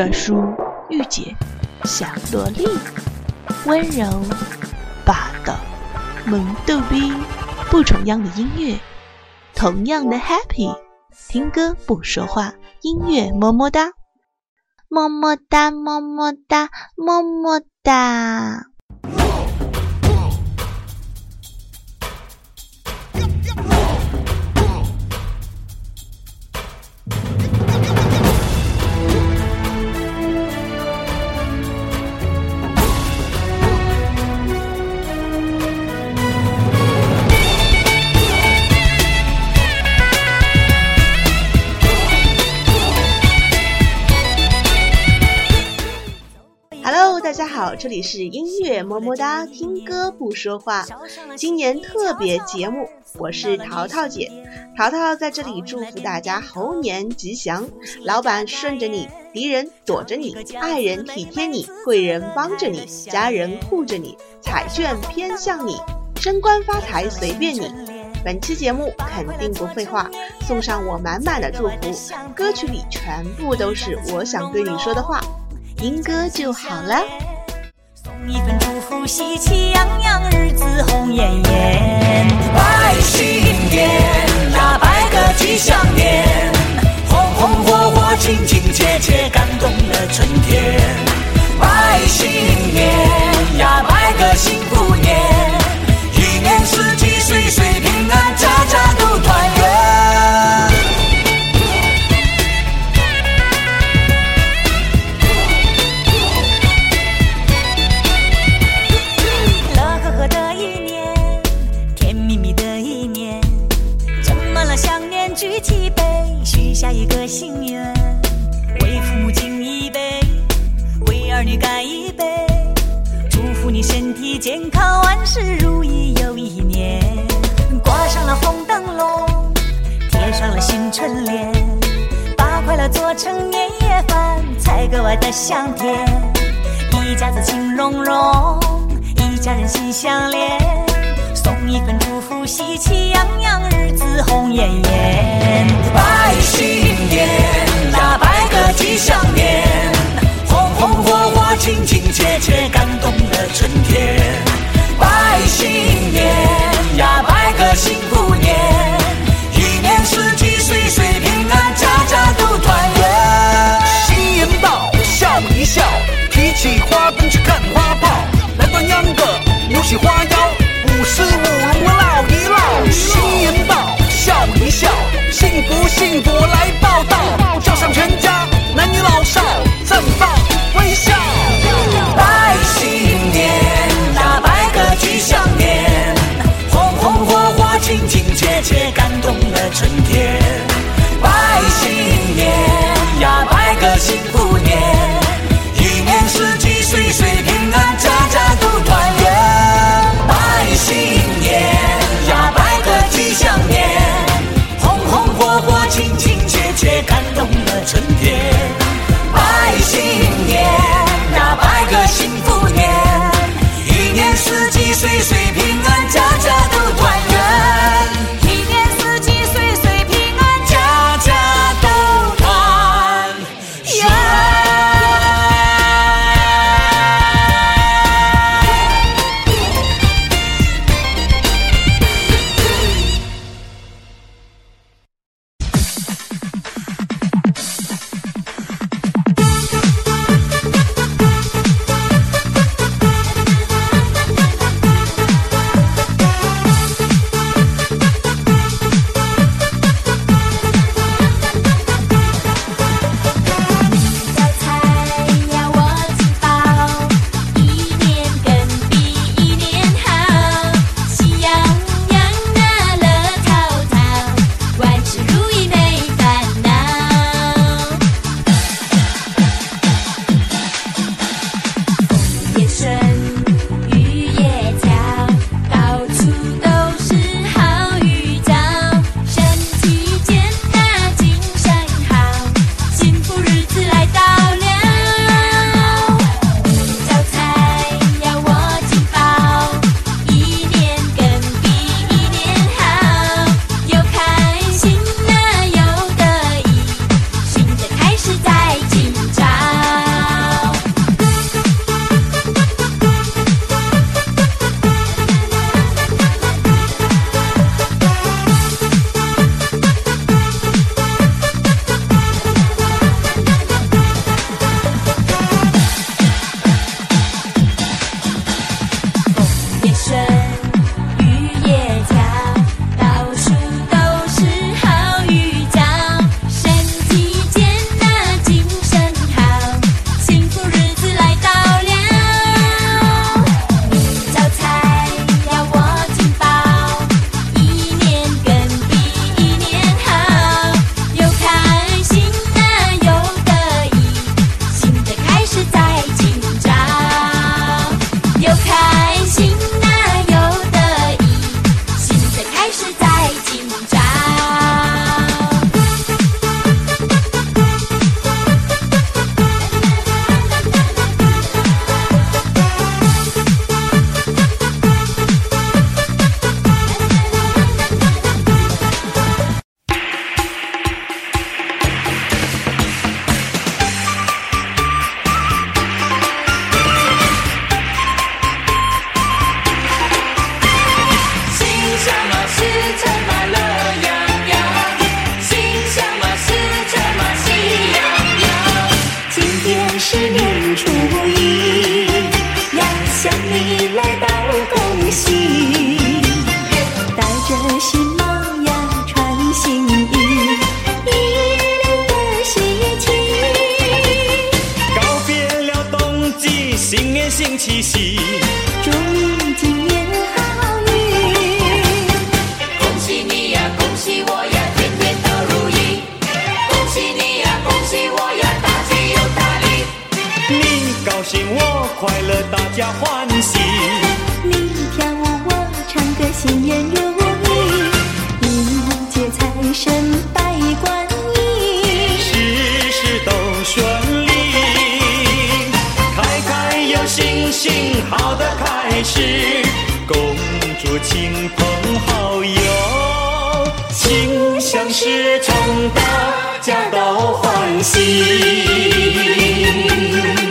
大叔、御姐、小萝莉，温柔、霸道、萌逗逼，不重样的音乐，同样的 happy，听歌不说话，音乐么么哒，么么哒，么么哒，么么哒。这里是音乐么么哒，听歌不说话。今年特别节目，我是淘淘姐。淘淘在这里祝福大家猴年吉祥。老板顺着你，敌人躲着你，爱人体贴你，贵人帮着你，家人护着你，彩券偏向你，升官发财随便你。本期节目肯定不废话，送上我满满的祝福。歌曲里全部都是我想对你说的话，听歌就好了。一份祝福，喜气洋洋，日子红艳艳。拜新年呀，拜个吉祥年，红红火火，亲亲切切，感动了春天。拜新年。年康万事如意又一年，挂上了红灯笼，贴上了新春联，把快乐做成年夜饭，才格外的香甜。一家子情融融，一家人心相连，送一份祝福，喜气洋洋，日子红艳艳。拜新年，呀，拜个吉祥年。红火火，亲亲切切感动了春天。拜新年呀，拜个幸福年。一年四季，岁岁平安，家家都团圆。新年到，笑一笑，提起花灯去看花炮。来段秧歌，扭起花腰，舞狮舞龙我唠一唠。新年到，笑一笑，幸福幸福来报道。叫上全家，男女老少，赞 Take 星期息，祝你今年好运。恭喜你呀，恭喜我呀，天天都如意。恭喜你呀，恭喜我呀，大吉又大利。你高兴，我快乐，大家欢。好的开始，恭祝亲朋好友心想事成，大家都欢喜。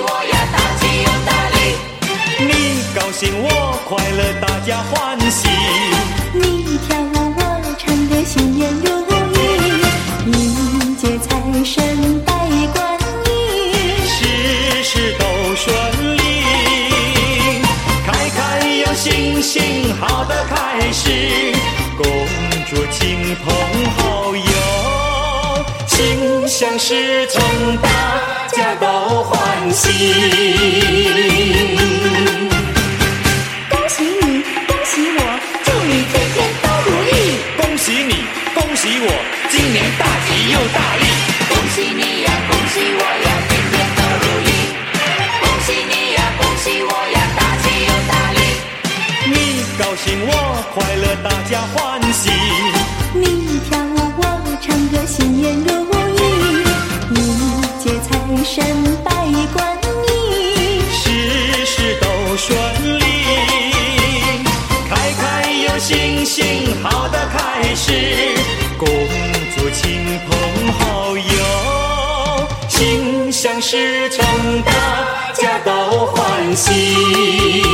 我要大气又大气，你高兴我快乐，大家欢喜。你跳舞我唱歌，心眼如意。迎接财神拜观音，事事都顺利，开开有心心，好的开始，共祝亲朋。想事成，大家都欢喜。事成，大家都欢喜。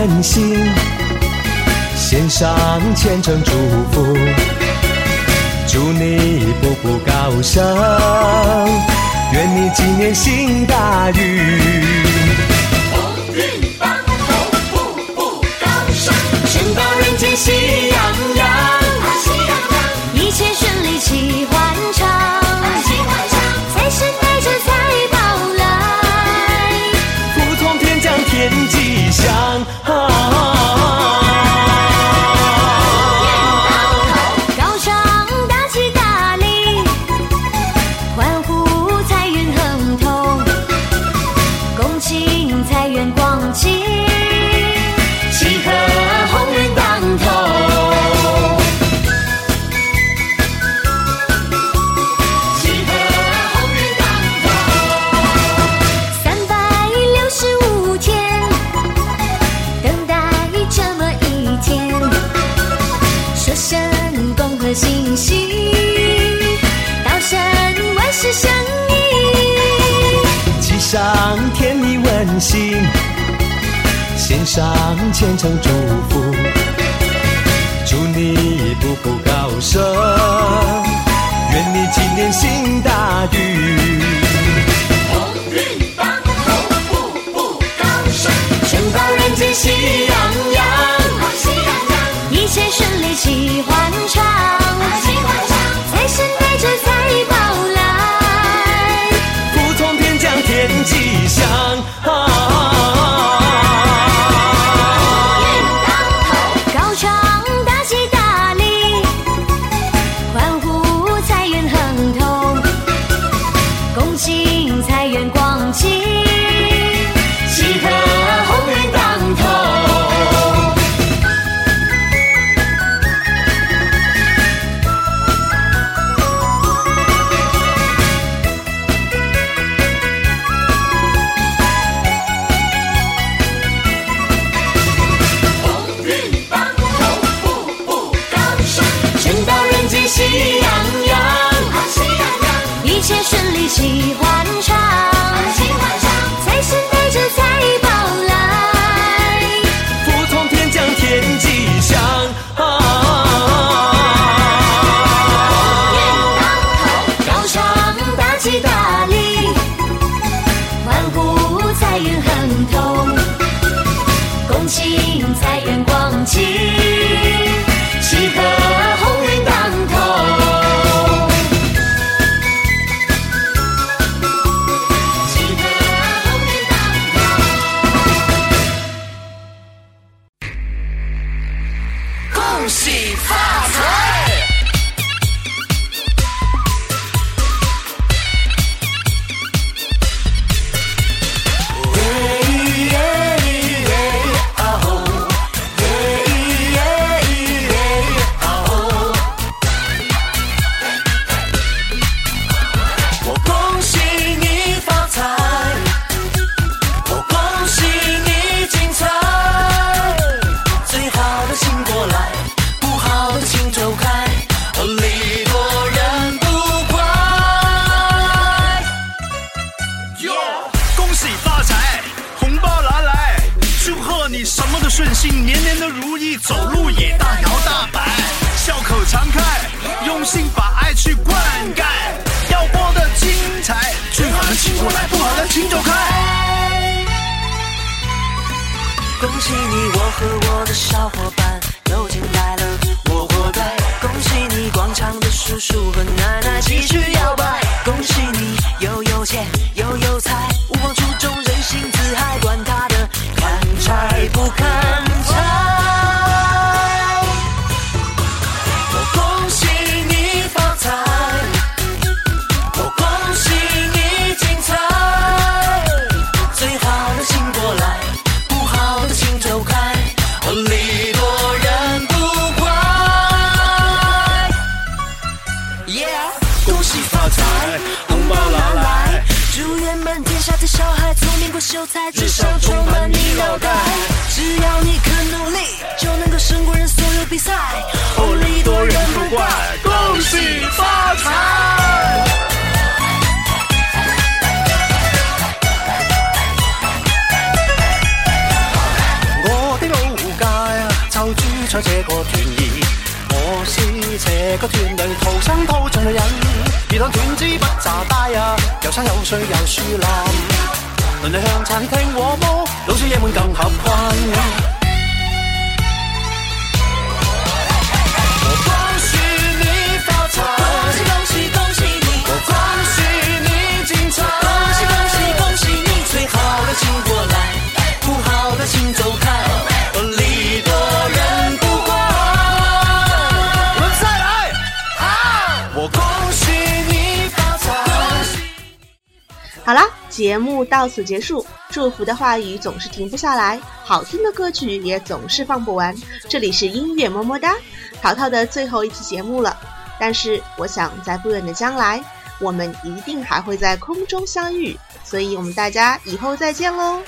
真心献上虔诚祝福，祝你步步高升，愿你今年行大运，鸿运当头，步步高升，升到人间喜。上虔诚祝福，祝你步步高升，愿你今年行大运。See. 你，我和我的小伙。秀才，至少充满你脑袋。只要你肯努力，就能够胜过人所有比赛。哦，利多人不怪，恭喜发财。我的老家呀，就住在这个屯意。我是这个段里逃生土枪的人，别当断枝不咋大呀，有山有水有树林。邻里向餐厅和摸，老少爷们更合群。我恭喜你发财，恭喜恭喜恭喜你！我恭喜你精彩，恭喜恭喜恭喜你！最好的请过来，不好的请走开，多人不怪。再来，好了，节目到此结束。祝福的话语总是停不下来，好听的歌曲也总是放不完。这里是音乐么么哒，淘淘的最后一期节目了。但是，我想在不远的将来，我们一定还会在空中相遇。所以，我们大家以后再见喽。